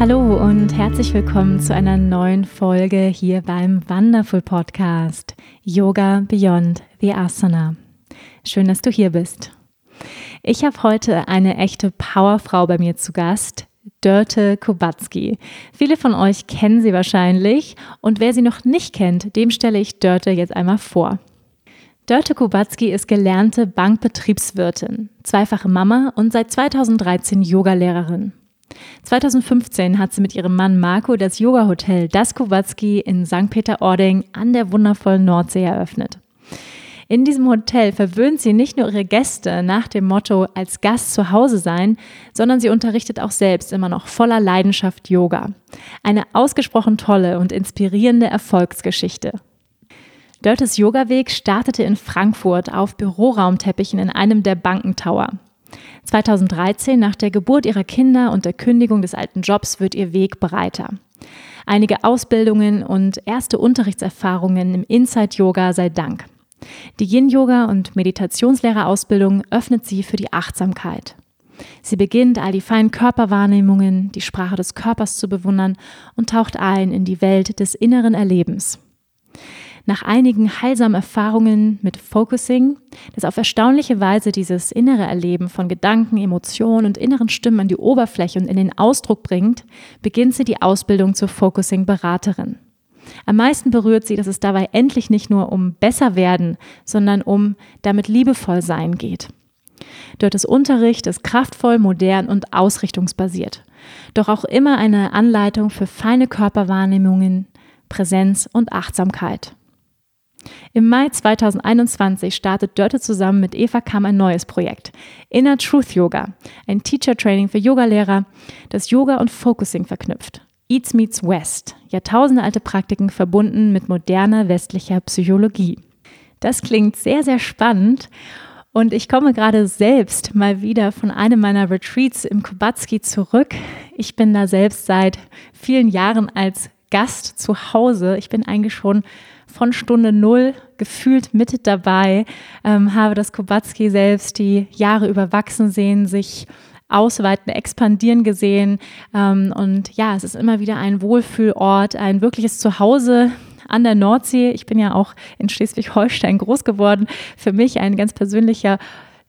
Hallo und herzlich willkommen zu einer neuen Folge hier beim Wonderful Podcast Yoga Beyond the Asana. Schön, dass du hier bist. Ich habe heute eine echte Powerfrau bei mir zu Gast, Dörte Kubacki. Viele von euch kennen sie wahrscheinlich und wer sie noch nicht kennt, dem stelle ich Dörte jetzt einmal vor. Dörte Kubacki ist gelernte Bankbetriebswirtin, zweifache Mama und seit 2013 Yogalehrerin. 2015 hat sie mit ihrem Mann Marco das Yoga-Hotel Das Kowalski in St. Peter-Ording an der wundervollen Nordsee eröffnet. In diesem Hotel verwöhnt sie nicht nur ihre Gäste nach dem Motto als Gast zu Hause sein, sondern sie unterrichtet auch selbst immer noch voller Leidenschaft Yoga. Eine ausgesprochen tolle und inspirierende Erfolgsgeschichte. Dörtes Yoga-Weg startete in Frankfurt auf Büroraumteppichen in einem der Bankentower. 2013, nach der Geburt ihrer Kinder und der Kündigung des alten Jobs, wird ihr Weg breiter. Einige Ausbildungen und erste Unterrichtserfahrungen im Inside-Yoga sei Dank. Die Yin-Yoga- und Meditationslehrerausbildung öffnet sie für die Achtsamkeit. Sie beginnt, all die feinen Körperwahrnehmungen, die Sprache des Körpers zu bewundern und taucht ein in die Welt des inneren Erlebens nach einigen heilsamen Erfahrungen mit Focusing, das auf erstaunliche Weise dieses innere Erleben von Gedanken, Emotionen und inneren Stimmen an die Oberfläche und in den Ausdruck bringt, beginnt sie die Ausbildung zur Focusing-Beraterin. Am meisten berührt sie, dass es dabei endlich nicht nur um besser werden, sondern um damit liebevoll sein geht. Dort ist Unterricht ist kraftvoll, modern und ausrichtungsbasiert. Doch auch immer eine Anleitung für feine Körperwahrnehmungen, Präsenz und Achtsamkeit. Im Mai 2021 startet Dörte zusammen mit Eva Kamm ein neues Projekt. Inner Truth Yoga, ein Teacher Training für Yogalehrer, das Yoga und Focusing verknüpft. Eats Meets West, jahrtausendealte Praktiken verbunden mit moderner westlicher Psychologie. Das klingt sehr, sehr spannend und ich komme gerade selbst mal wieder von einem meiner Retreats im Kubatski zurück. Ich bin da selbst seit vielen Jahren als Gast zu Hause. Ich bin eigentlich schon von Stunde Null gefühlt mit dabei, ähm, habe das Kubatski selbst die Jahre überwachsen sehen, sich ausweiten, expandieren gesehen. Ähm, und ja, es ist immer wieder ein Wohlfühlort, ein wirkliches Zuhause an der Nordsee. Ich bin ja auch in Schleswig-Holstein groß geworden. Für mich ein ganz persönlicher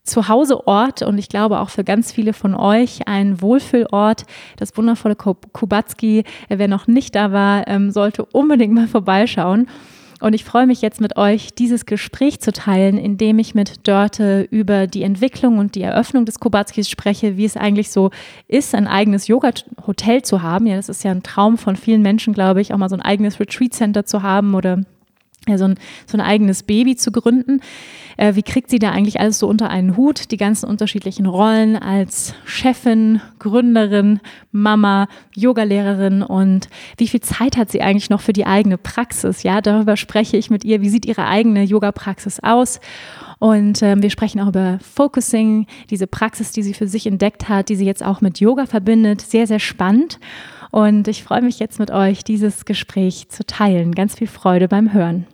Zuhauseort und ich glaube auch für ganz viele von euch ein Wohlfühlort. Das wundervolle Kubatski, wer noch nicht da war, ähm, sollte unbedingt mal vorbeischauen. Und ich freue mich jetzt mit euch, dieses Gespräch zu teilen, indem ich mit Dörte über die Entwicklung und die Eröffnung des Kubatskis spreche, wie es eigentlich so ist, ein eigenes Yoga-Hotel zu haben. Ja, das ist ja ein Traum von vielen Menschen, glaube ich, auch mal so ein eigenes Retreat-Center zu haben oder so, ein, so ein eigenes Baby zu gründen. Äh, wie kriegt sie da eigentlich alles so unter einen Hut? Die ganzen unterschiedlichen Rollen als Chefin, Gründerin, Mama, Yogalehrerin und wie viel Zeit hat sie eigentlich noch für die eigene Praxis? Ja, darüber spreche ich mit ihr. Wie sieht ihre eigene Yoga-Praxis aus? Und ähm, wir sprechen auch über Focusing, diese Praxis, die sie für sich entdeckt hat, die sie jetzt auch mit Yoga verbindet. Sehr, sehr spannend. Und ich freue mich jetzt mit euch, dieses Gespräch zu teilen. Ganz viel Freude beim Hören.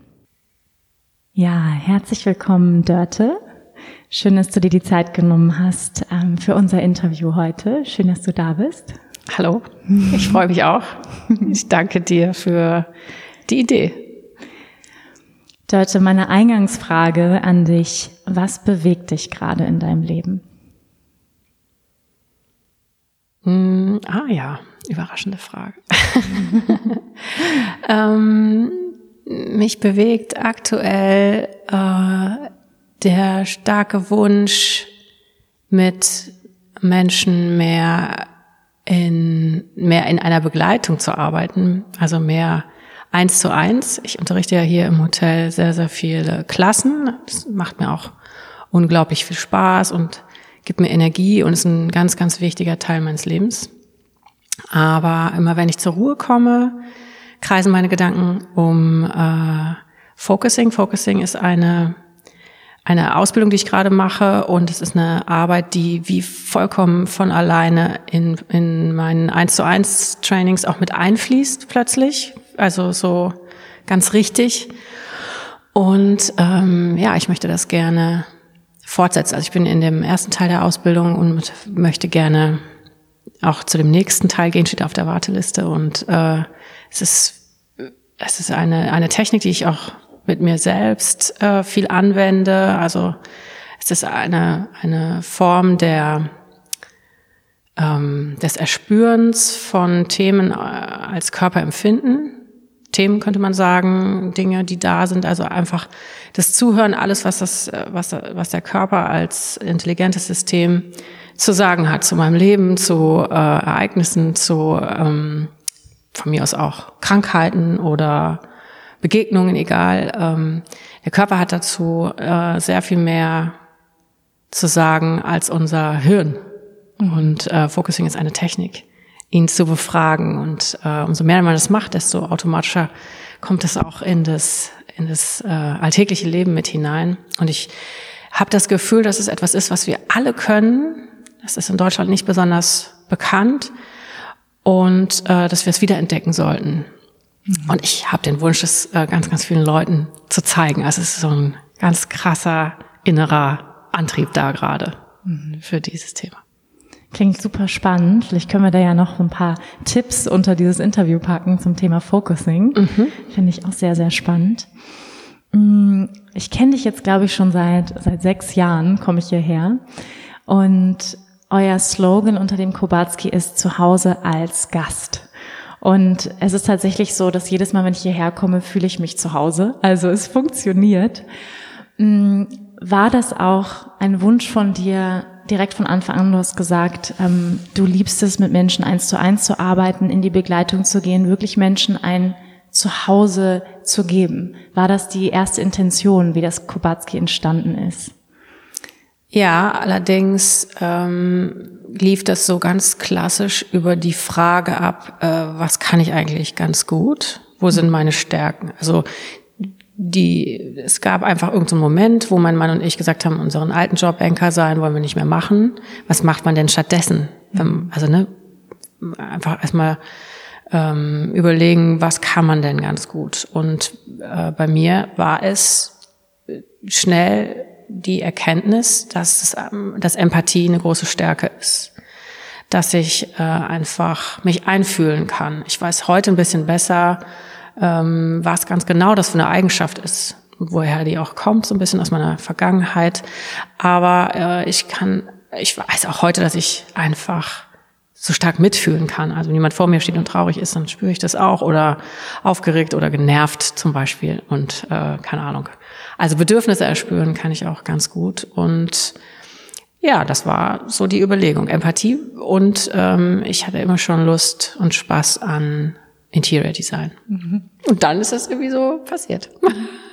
Ja, herzlich willkommen, Dörte. Schön, dass du dir die Zeit genommen hast ähm, für unser Interview heute. Schön, dass du da bist. Hallo, ich freue mich auch. Ich danke dir für die Idee. Dörte, meine Eingangsfrage an dich. Was bewegt dich gerade in deinem Leben? Mm, ah ja, überraschende Frage. ähm, mich bewegt aktuell äh, der starke Wunsch, mit Menschen mehr in, mehr in einer Begleitung zu arbeiten, also mehr eins zu eins. Ich unterrichte ja hier im Hotel sehr, sehr viele Klassen. Das macht mir auch unglaublich viel Spaß und gibt mir Energie und ist ein ganz, ganz wichtiger Teil meines Lebens. Aber immer wenn ich zur Ruhe komme, kreisen meine Gedanken um äh, Focusing. Focusing ist eine eine Ausbildung, die ich gerade mache und es ist eine Arbeit, die wie vollkommen von alleine in, in meinen 1 zu 1 Trainings auch mit einfließt plötzlich. Also so ganz richtig. Und ähm, ja, ich möchte das gerne fortsetzen. Also ich bin in dem ersten Teil der Ausbildung und möchte gerne auch zu dem nächsten Teil gehen, steht auf der Warteliste. Und äh, es ist, es ist eine, eine Technik, die ich auch mit mir selbst äh, viel anwende. Also es ist eine, eine Form der, ähm, des Erspürens von Themen äh, als Körperempfinden. Themen könnte man sagen, Dinge, die da sind, also einfach das Zuhören, alles, was das, äh, was, was der Körper als intelligentes System zu sagen hat zu meinem Leben, zu äh, Ereignissen, zu ähm, von mir aus auch Krankheiten oder Begegnungen, egal. Ähm, der Körper hat dazu äh, sehr viel mehr zu sagen als unser Hirn. Und äh, Focusing ist eine Technik, ihn zu befragen. Und äh, umso mehr man das macht, desto automatischer kommt es auch in das, in das äh, alltägliche Leben mit hinein. Und ich habe das Gefühl, dass es etwas ist, was wir alle können. Das ist in Deutschland nicht besonders bekannt und äh, dass wir es wiederentdecken sollten. Mhm. Und ich habe den Wunsch, es äh, ganz, ganz vielen Leuten zu zeigen. Also es ist so ein ganz krasser innerer Antrieb da gerade mhm. für dieses Thema. Klingt super spannend. Vielleicht können wir da ja noch ein paar Tipps unter dieses Interview packen zum Thema Focusing. Mhm. Finde ich auch sehr, sehr spannend. Mm, ich kenne dich jetzt, glaube ich, schon seit, seit sechs Jahren, komme ich hierher. Und euer Slogan unter dem Kobatski ist Zuhause als Gast. Und es ist tatsächlich so, dass jedes Mal, wenn ich hierher komme, fühle ich mich zu Hause. Also es funktioniert. Mm, war das auch ein Wunsch von dir, direkt von Anfang an, du hast gesagt, ähm, du liebst es, mit Menschen eins zu eins zu arbeiten, in die Begleitung zu gehen, wirklich Menschen ein Zuhause zu geben. War das die erste Intention, wie das Kubatski entstanden ist? Ja, allerdings ähm, lief das so ganz klassisch über die Frage ab, äh, was kann ich eigentlich ganz gut? Wo sind meine Stärken? Also die, es gab einfach irgendeinen Moment, wo mein Mann und ich gesagt haben, unseren alten Job Anker sein wollen wir nicht mehr machen. Was macht man denn stattdessen? Also ne, einfach erstmal ähm, überlegen, was kann man denn ganz gut? Und äh, bei mir war es schnell die Erkenntnis, dass, es, ähm, dass Empathie eine große Stärke ist. Dass ich äh, einfach mich einfühlen kann. Ich weiß heute ein bisschen besser, ähm, was ganz genau das für eine Eigenschaft ist woher die auch kommt, so ein bisschen aus meiner Vergangenheit. Aber äh, ich kann, ich weiß auch heute, dass ich einfach so stark mitfühlen kann. Also wenn jemand vor mir steht und traurig ist, dann spüre ich das auch oder aufgeregt oder genervt zum Beispiel und äh, keine Ahnung. Also Bedürfnisse erspüren kann ich auch ganz gut und ja, das war so die Überlegung, Empathie und ähm, ich hatte immer schon Lust und Spaß an Interior Design. Mhm. Und dann ist das irgendwie so passiert.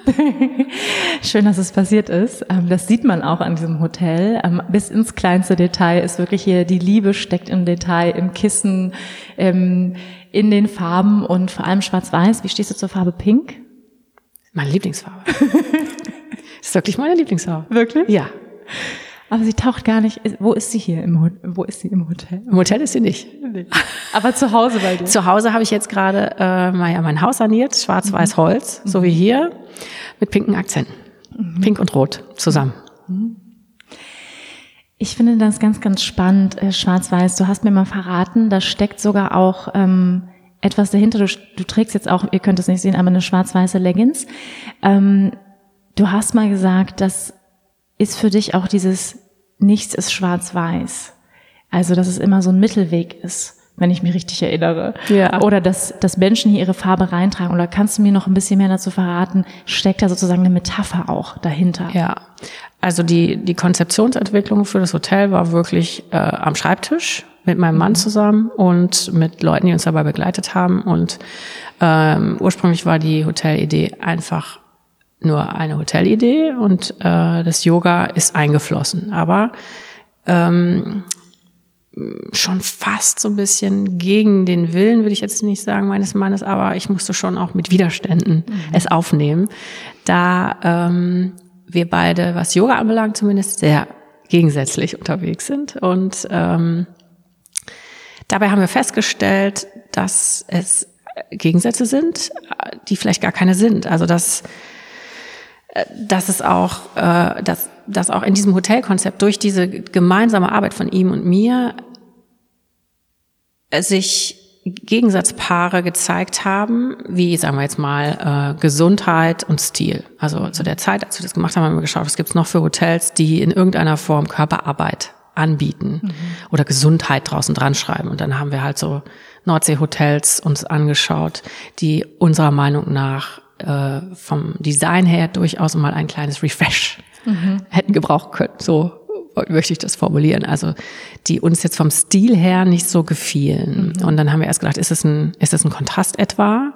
Schön, dass es passiert ist. Ähm, das sieht man auch an diesem Hotel. Ähm, bis ins kleinste Detail ist wirklich hier die Liebe steckt im Detail, im Kissen, ähm, in den Farben und vor allem schwarz-weiß. Wie stehst du zur Farbe Pink? Meine Lieblingsfarbe. das ist wirklich meine Lieblingsfarbe. Wirklich? Ja. Aber sie taucht gar nicht. Wo ist sie hier im Wo ist sie im Hotel? Im Hotel ist sie nicht. Aber zu Hause bei dir. Zu Hause habe ich jetzt gerade äh, mal ja, mein Haus saniert, schwarz-weiß mhm. Holz, mhm. so wie hier, mit pinken Akzenten. Mhm. Pink und Rot zusammen. Mhm. Ich finde das ganz, ganz spannend, äh, schwarz-weiß. Du hast mir mal verraten, da steckt sogar auch ähm, etwas dahinter. Du, du, trägst jetzt auch, ihr könnt es nicht sehen, aber eine schwarz-weiße Leggings. Ähm, du hast mal gesagt, das ist für dich auch dieses nichts ist schwarz-weiß. Also, dass es immer so ein Mittelweg ist, wenn ich mich richtig erinnere. Ja. Oder dass, dass Menschen hier ihre Farbe reintragen. Oder kannst du mir noch ein bisschen mehr dazu verraten? Steckt da sozusagen eine Metapher auch dahinter? Ja. Also die, die Konzeptionsentwicklung für das Hotel war wirklich äh, am Schreibtisch mit meinem Mann mhm. zusammen und mit Leuten, die uns dabei begleitet haben. Und ähm, ursprünglich war die Hotelidee einfach nur eine Hotelidee und äh, das Yoga ist eingeflossen. Aber ähm, schon fast so ein bisschen gegen den Willen, würde ich jetzt nicht sagen, meines Mannes, aber ich musste schon auch mit Widerständen mhm. es aufnehmen, da ähm, wir beide, was Yoga anbelangt zumindest, sehr gegensätzlich unterwegs sind. Und ähm, dabei haben wir festgestellt, dass es Gegensätze sind, die vielleicht gar keine sind. Also dass, äh, dass es auch, äh, dass, dass auch in diesem Hotelkonzept durch diese gemeinsame Arbeit von ihm und mir sich Gegensatzpaare gezeigt haben, wie sagen wir jetzt mal äh, Gesundheit und Stil. Also zu der Zeit, als wir das gemacht haben, haben wir geschaut, was gibt's noch für Hotels, die in irgendeiner Form Körperarbeit anbieten mhm. oder Gesundheit draußen dran schreiben. Und dann haben wir halt so Nordsee-Hotels uns angeschaut, die unserer Meinung nach äh, vom Design her durchaus mal ein kleines Refresh mhm. hätten gebrauchen können. So möchte ich das formulieren. Also die uns jetzt vom Stil her nicht so gefielen. Mhm. Und dann haben wir erst gedacht, ist es ein, ist es ein Kontrast etwa?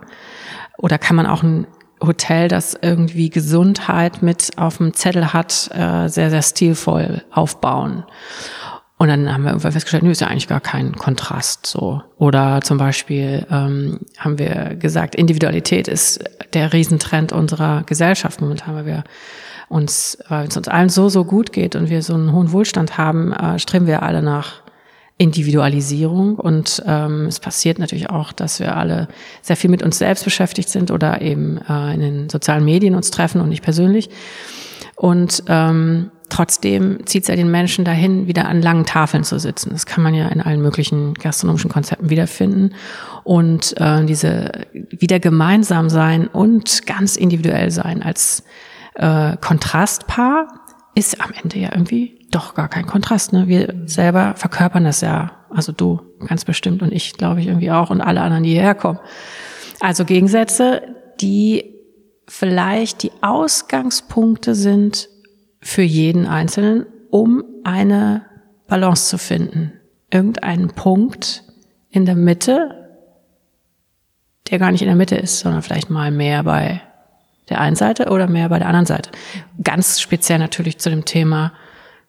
Oder kann man auch ein Hotel, das irgendwie Gesundheit mit auf dem Zettel hat, äh, sehr, sehr stilvoll aufbauen? Und dann haben wir irgendwann festgestellt, nö, ist ja eigentlich gar kein Kontrast so. Oder zum Beispiel ähm, haben wir gesagt, Individualität ist der Riesentrend unserer Gesellschaft momentan, weil wir uns, weil es uns allen so, so gut geht und wir so einen hohen Wohlstand haben, äh, streben wir alle nach Individualisierung. Und ähm, es passiert natürlich auch, dass wir alle sehr viel mit uns selbst beschäftigt sind oder eben äh, in den sozialen Medien uns treffen und nicht persönlich. Und ähm, trotzdem zieht es ja den Menschen dahin, wieder an langen Tafeln zu sitzen. Das kann man ja in allen möglichen gastronomischen Konzepten wiederfinden. Und äh, diese wieder gemeinsam sein und ganz individuell sein als äh, Kontrastpaar ist am Ende ja irgendwie doch gar kein Kontrast. Ne? Wir selber verkörpern das ja. Also du ganz bestimmt und ich glaube ich irgendwie auch und alle anderen, die hierher kommen. Also Gegensätze, die vielleicht die Ausgangspunkte sind für jeden Einzelnen, um eine Balance zu finden. Irgendeinen Punkt in der Mitte, der gar nicht in der Mitte ist, sondern vielleicht mal mehr bei der einen Seite oder mehr bei der anderen Seite. Ganz speziell natürlich zu dem Thema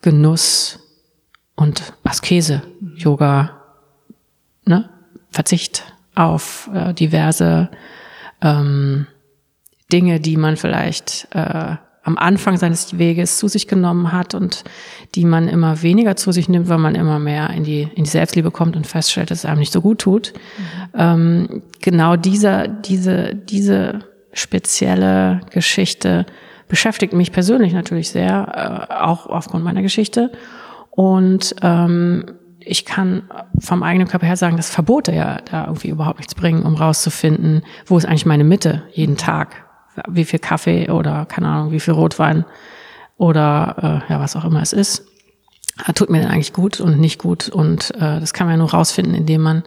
Genuss und Askese, Yoga, ne? Verzicht auf äh, diverse ähm, Dinge, die man vielleicht äh, am Anfang seines Weges zu sich genommen hat und die man immer weniger zu sich nimmt, weil man immer mehr in die, in die Selbstliebe kommt und feststellt, dass es einem nicht so gut tut. Mhm. Ähm, genau dieser, diese, diese spezielle Geschichte beschäftigt mich persönlich natürlich sehr, äh, auch aufgrund meiner Geschichte. Und ähm, ich kann vom eigenen Körper her sagen, dass Verbote ja da irgendwie überhaupt nichts bringen, um rauszufinden, wo ist eigentlich meine Mitte jeden Tag. Wie viel Kaffee oder keine Ahnung, wie viel Rotwein oder äh, ja, was auch immer es ist. Tut mir denn eigentlich gut und nicht gut. Und äh, das kann man ja nur rausfinden, indem man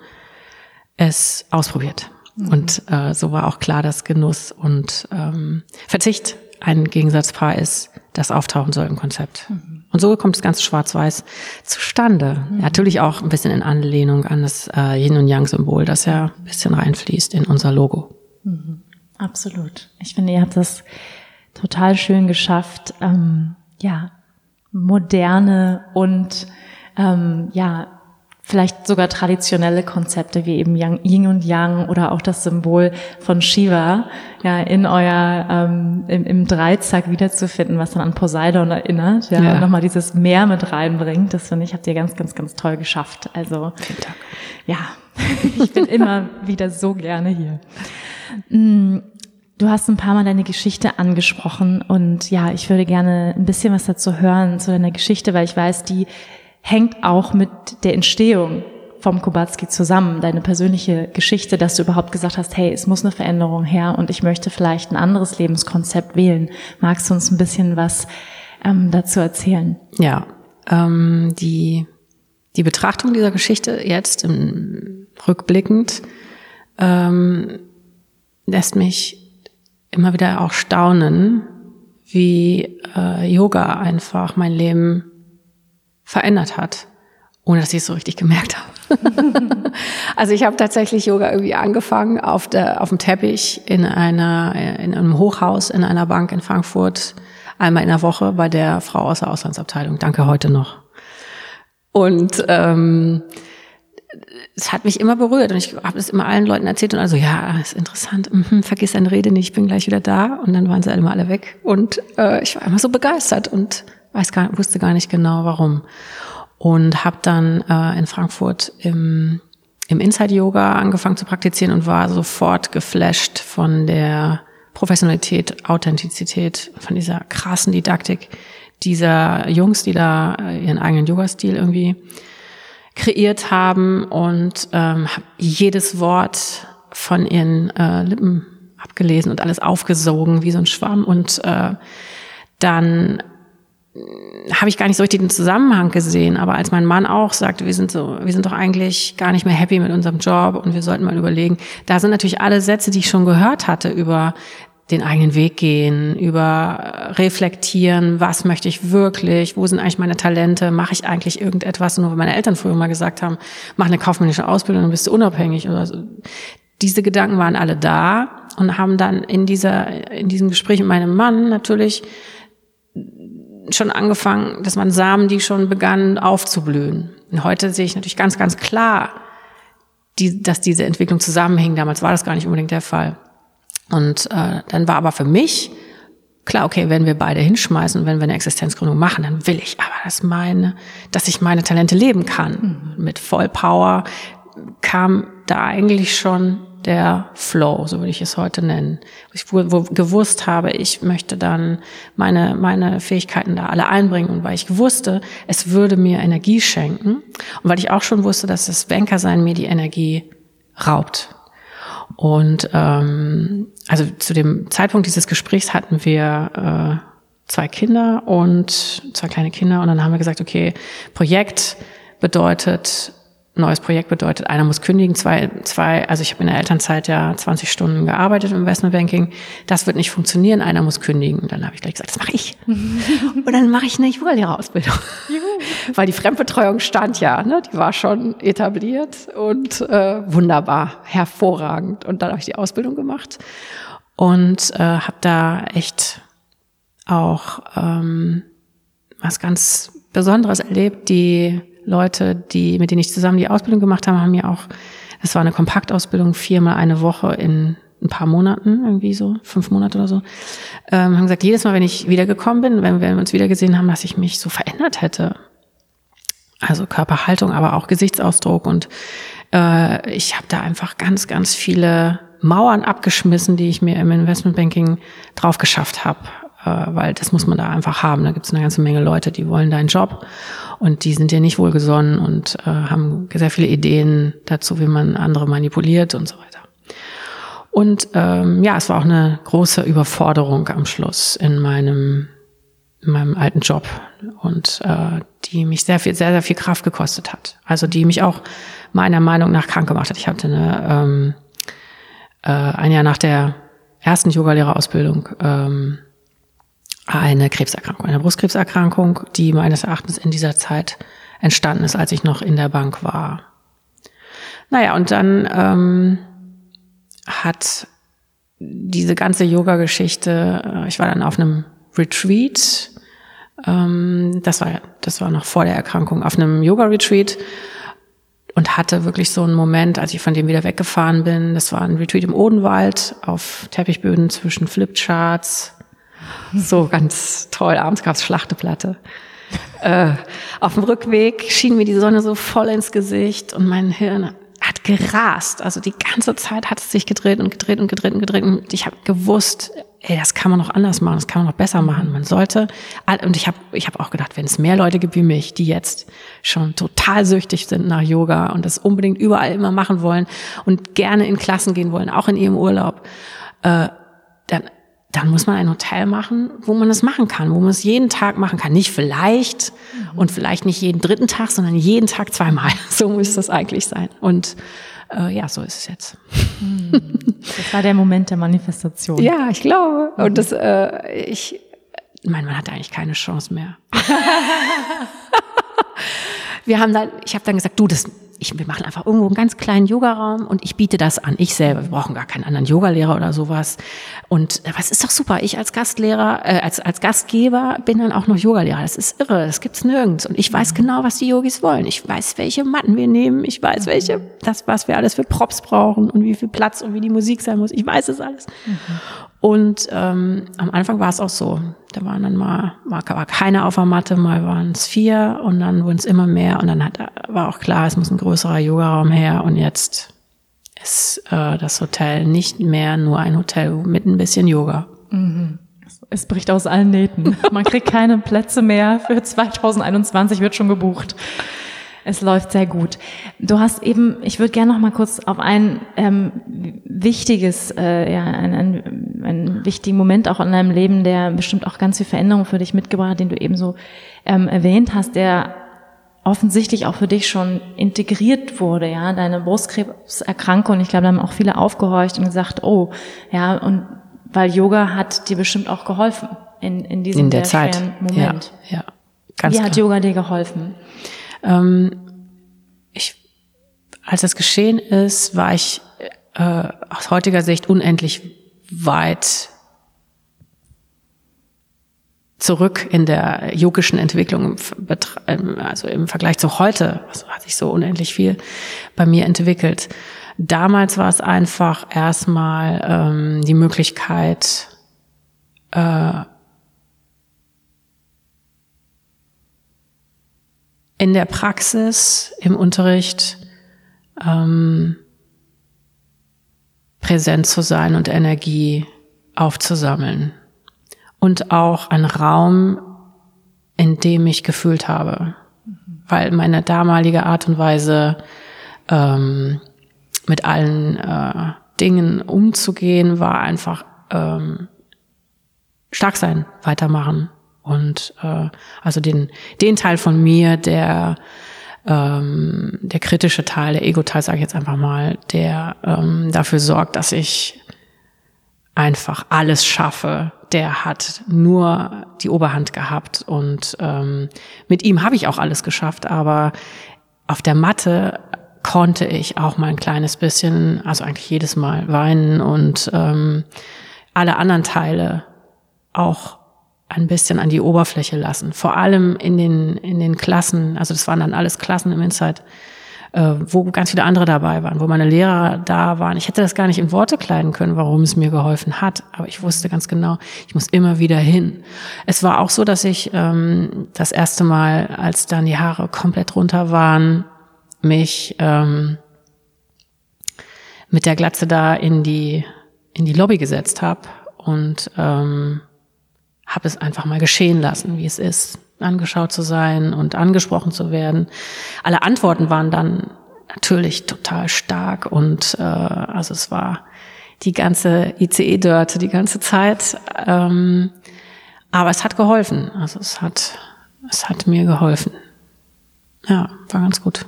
es ausprobiert. Mhm. Und äh, so war auch klar, dass Genuss und ähm, Verzicht ein Gegensatzpaar ist, das auftauchen soll im Konzept. Mhm. Und so kommt das ganze Schwarz-Weiß zustande. Mhm. Natürlich auch ein bisschen in Anlehnung an das äh, Yin und Yang-Symbol, das ja ein bisschen reinfließt in unser Logo. Mhm. Absolut. Ich finde, ihr habt das total schön geschafft, ähm, ja, moderne und ähm, ja, vielleicht sogar traditionelle Konzepte wie eben Yin und Yang oder auch das Symbol von Shiva ja in euer ähm, im, im Dreizack wiederzufinden, was dann an Poseidon erinnert, ja, ja. und nochmal dieses Meer mit reinbringt. Das finde ich habt ihr ganz ganz ganz toll geschafft. Also Vielen Dank. ja, ich bin immer wieder so gerne hier. Mm, du hast ein paar Mal deine Geschichte angesprochen und ja, ich würde gerne ein bisschen was dazu hören zu deiner Geschichte, weil ich weiß, die hängt auch mit der Entstehung vom Kubatski zusammen, deine persönliche Geschichte, dass du überhaupt gesagt hast, hey, es muss eine Veränderung her und ich möchte vielleicht ein anderes Lebenskonzept wählen. Magst du uns ein bisschen was ähm, dazu erzählen? Ja, ähm, die, die Betrachtung dieser Geschichte jetzt im, rückblickend ähm, lässt mich immer wieder auch staunen, wie äh, Yoga einfach mein Leben verändert hat, ohne dass ich es so richtig gemerkt habe. also ich habe tatsächlich Yoga irgendwie angefangen auf, der, auf dem Teppich in, einer, in einem Hochhaus in einer Bank in Frankfurt, einmal in der Woche bei der Frau aus der Auslandsabteilung. Danke heute noch. Und ähm, es hat mich immer berührt und ich habe es immer allen Leuten erzählt und also ja, ist interessant, mhm, vergiss deine Rede nicht, ich bin gleich wieder da und dann waren sie immer alle weg und äh, ich war immer so begeistert und weiß gar, wusste gar nicht genau warum. Und habe dann äh, in Frankfurt im, im Inside Yoga angefangen zu praktizieren und war sofort geflasht von der Professionalität, Authentizität, von dieser krassen Didaktik dieser Jungs, die da äh, ihren eigenen Yoga-Stil irgendwie kreiert haben. Und ähm, habe jedes Wort von ihren äh, Lippen abgelesen und alles aufgesogen wie so ein Schwamm. Und äh, dann habe ich gar nicht so richtig den Zusammenhang gesehen, aber als mein Mann auch sagte, wir sind so, wir sind doch eigentlich gar nicht mehr happy mit unserem Job und wir sollten mal überlegen, da sind natürlich alle Sätze, die ich schon gehört hatte über den eigenen Weg gehen, über reflektieren, was möchte ich wirklich, wo sind eigentlich meine Talente, mache ich eigentlich irgendetwas, nur weil meine Eltern früher mal gesagt haben, mach eine kaufmännische Ausbildung, dann bist du unabhängig oder so. Diese Gedanken waren alle da und haben dann in dieser, in diesem Gespräch mit meinem Mann natürlich schon angefangen, dass man Samen, die schon begannen aufzublühen. Und heute sehe ich natürlich ganz, ganz klar, die, dass diese Entwicklung zusammenhing. Damals war das gar nicht unbedingt der Fall. Und äh, dann war aber für mich klar, okay, wenn wir beide hinschmeißen, wenn wir eine Existenzgründung machen, dann will ich aber, dass meine, dass ich meine Talente leben kann. Mhm. Mit Vollpower kam da eigentlich schon der Flow, so würde ich es heute nennen. Ich wo, wo gewusst habe, ich möchte dann meine, meine Fähigkeiten da alle einbringen und weil ich wusste, es würde mir Energie schenken und weil ich auch schon wusste, dass das Bankersein mir die Energie raubt. Und ähm, also zu dem Zeitpunkt dieses Gesprächs hatten wir äh, zwei Kinder und zwei kleine Kinder und dann haben wir gesagt, okay, Projekt bedeutet neues Projekt bedeutet, einer muss kündigen, zwei, zwei, also ich habe in der Elternzeit ja 20 Stunden gearbeitet im Investmentbanking, das wird nicht funktionieren, einer muss kündigen. Und dann habe ich gleich gesagt, das mache ich. und dann mache ich eine Yoga-Lehrerausbildung. Weil die Fremdbetreuung stand ja, ne? die war schon etabliert und äh, wunderbar, hervorragend. Und dann habe ich die Ausbildung gemacht und äh, habe da echt auch ähm, was ganz Besonderes erlebt, die Leute, die, mit denen ich zusammen die Ausbildung gemacht habe, haben mir auch, das war eine Kompaktausbildung, viermal eine Woche in ein paar Monaten, irgendwie so, fünf Monate oder so, ähm, haben gesagt, jedes Mal, wenn ich wiedergekommen bin, wenn wir uns wiedergesehen haben, dass ich mich so verändert hätte. Also Körperhaltung, aber auch Gesichtsausdruck und äh, ich habe da einfach ganz, ganz viele Mauern abgeschmissen, die ich mir im Investmentbanking drauf geschafft habe äh, weil das muss man da einfach haben. Da gibt es eine ganze Menge Leute, die wollen deinen Job und die sind dir nicht wohlgesonnen und äh, haben sehr viele Ideen dazu, wie man andere manipuliert und so weiter. Und ähm, ja, es war auch eine große Überforderung am Schluss in meinem in meinem alten Job und äh, die mich sehr viel, sehr, sehr viel Kraft gekostet hat. Also die mich auch meiner Meinung nach krank gemacht hat. Ich hatte eine, ähm, äh, ein Jahr nach der ersten Yogalehrerausbildung ähm, eine Krebserkrankung, eine Brustkrebserkrankung, die meines Erachtens in dieser Zeit entstanden ist, als ich noch in der Bank war. Naja, und dann ähm, hat diese ganze Yoga-Geschichte, äh, ich war dann auf einem Retreat, ähm, das war das war noch vor der Erkrankung, auf einem Yoga-Retreat und hatte wirklich so einen Moment, als ich von dem wieder weggefahren bin. Das war ein Retreat im Odenwald auf Teppichböden zwischen Flipcharts, so ganz toll. Abends gab's Schlachteplatte. äh, auf dem Rückweg schien mir die Sonne so voll ins Gesicht und mein Hirn hat gerast. Also die ganze Zeit hat es sich gedreht und gedreht und gedreht und gedreht. Und ich habe gewusst, ey, das kann man noch anders machen, das kann man noch besser machen. Man sollte, und ich habe ich hab auch gedacht, wenn es mehr Leute gibt wie mich, die jetzt schon total süchtig sind nach Yoga und das unbedingt überall immer machen wollen und gerne in Klassen gehen wollen, auch in ihrem Urlaub, äh, dann dann muss man ein Hotel machen, wo man es machen kann, wo man es jeden Tag machen kann. Nicht vielleicht mhm. und vielleicht nicht jeden dritten Tag, sondern jeden Tag zweimal. So muss das eigentlich sein. Und äh, ja, so ist es jetzt. Mhm. Das war der Moment der Manifestation. Ja, ich glaube. Und das, äh, ich, mein Mann hatte eigentlich keine Chance mehr. Wir haben dann, ich habe dann gesagt, du, das, ich, wir machen einfach irgendwo einen ganz kleinen Yogaraum und ich biete das an. Ich selber. Wir brauchen gar keinen anderen Yogalehrer oder sowas. Und äh, was ist doch super. Ich als Gastlehrer, äh, als, als Gastgeber bin dann auch noch Yogalehrer. Das ist irre. Das gibt's nirgends. Und ich weiß genau, was die Yogis wollen. Ich weiß, welche Matten wir nehmen. Ich weiß, welche, das, was wir alles für Props brauchen und wie viel Platz und wie die Musik sein muss. Ich weiß es alles. Mhm. Und ähm, am Anfang war es auch so. Da waren dann mal, war, war keine auf der Matte, mal waren es vier und dann wurden es immer mehr und dann hat, war auch klar, es muss ein größerer Yogaraum her und jetzt ist äh, das Hotel nicht mehr nur ein Hotel mit ein bisschen Yoga. Mhm. Es bricht aus allen Nähten. Man kriegt keine Plätze mehr. Für 2021 wird schon gebucht. Es läuft sehr gut. Du hast eben, ich würde gerne noch mal kurz auf ein ähm, wichtiges, äh, ja, einen, einen, einen wichtigen Moment auch in deinem Leben, der bestimmt auch ganz viel Veränderung für dich mitgebracht hat, den du eben so ähm, erwähnt hast, der offensichtlich auch für dich schon integriert wurde, ja, deine Brustkrebserkrankung. Ich glaube, da haben auch viele aufgehorcht und gesagt, oh, ja, und weil Yoga hat dir bestimmt auch geholfen in, in diesem in der Zeit. Moment. Ja, ja, ganz Wie klar. hat Yoga dir geholfen? Ähm, ich, als das geschehen ist, war ich äh, aus heutiger Sicht unendlich weit zurück in der yogischen Entwicklung, also im Vergleich zu heute, also hat sich so unendlich viel bei mir entwickelt. Damals war es einfach erstmal ähm, die Möglichkeit, äh, in der Praxis, im Unterricht ähm, präsent zu sein und Energie aufzusammeln. Und auch ein Raum, in dem ich gefühlt habe. Weil meine damalige Art und Weise, ähm, mit allen äh, Dingen umzugehen, war einfach ähm, stark sein, weitermachen, und äh, also den, den Teil von mir, der ähm, der kritische Teil, der Ego-Teil, sage ich jetzt einfach mal, der ähm, dafür sorgt, dass ich einfach alles schaffe, der hat nur die Oberhand gehabt und ähm, mit ihm habe ich auch alles geschafft, aber auf der Matte konnte ich auch mal ein kleines bisschen, also eigentlich jedes Mal weinen und ähm, alle anderen Teile auch ein bisschen an die Oberfläche lassen. Vor allem in den, in den Klassen, also das waren dann alles Klassen im Insight, äh, wo ganz viele andere dabei waren, wo meine Lehrer da waren. Ich hätte das gar nicht in Worte kleiden können, warum es mir geholfen hat, aber ich wusste ganz genau, ich muss immer wieder hin. Es war auch so, dass ich ähm, das erste Mal, als dann die Haare komplett runter waren, mich ähm, mit der Glatze da in die in die Lobby gesetzt habe und ähm, habe es einfach mal geschehen lassen, wie es ist, angeschaut zu sein und angesprochen zu werden. Alle Antworten waren dann natürlich total stark und äh, also es war die ganze ICE-Dörte die ganze Zeit. Ähm, aber es hat geholfen. Also es hat, es hat mir geholfen. Ja, war ganz gut.